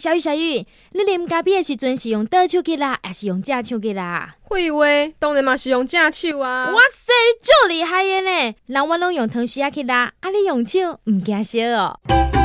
小雨小雨，你啉咖啡的时阵是用倒手机啦，还是用正手机啦？废话，当然嘛是用正手啊！哇塞，你足厉害的呢！人我拢用汤匙去拉，啊你用手唔惊烧哦。